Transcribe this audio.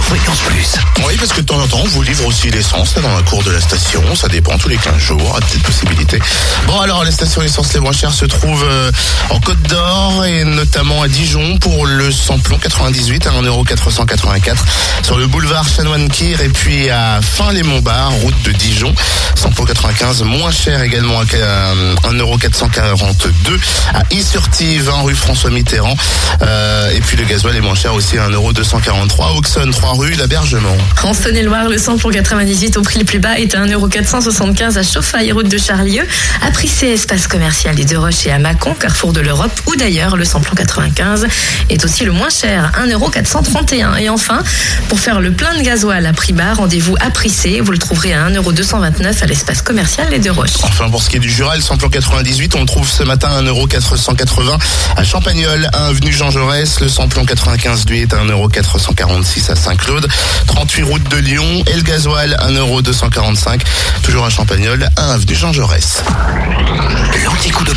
Fréquence Plus. Oui, parce que de temps en temps, on vous livre aussi l'essence dans la cour de la station. Ça dépend tous les 15 jours, à petite possibilité. Alors, les stations essence les moins chères se trouvent euh, en Côte d'Or et notamment à Dijon pour le samplon 98 à 1,484€ sur le boulevard Chanoine-Kir et puis à Fin-les-Montbard, route de Dijon. Samplon 95 moins cher également à euh, 1,442€ à Y-sur-Tive, 20 rue François Mitterrand. Euh, et puis le gasoil est moins cher aussi à 1,243€. Auxonne, 3 rue l'Abergement. En Saône-et-Loire, le samplon 98 au prix le plus bas est à 1,475€ à Chauffaille, route de Charlieu, à Prissé, espace commercial des Deux Roches et à Mâcon, carrefour de l'Europe, ou d'ailleurs le samplon 95 est aussi le moins cher, 1,431€. Et enfin, pour faire le plein de gasoil à prix bas, rendez-vous à Prissé, vous le trouverez à 1,229€ à l'espace commercial des Deux Roches. Enfin, pour ce qui est du Jura, le samplon 98, on le trouve ce matin à 1,480€ à Champagnol, à avenue Jean Jaurès. Le samplon 95 lui est à 1,446€ à Saint-Claude, 38 route de Lyon. Et le gasoil, 1,245€, toujours à Champagnol, à avenue Jean Jaurès. L'anticoup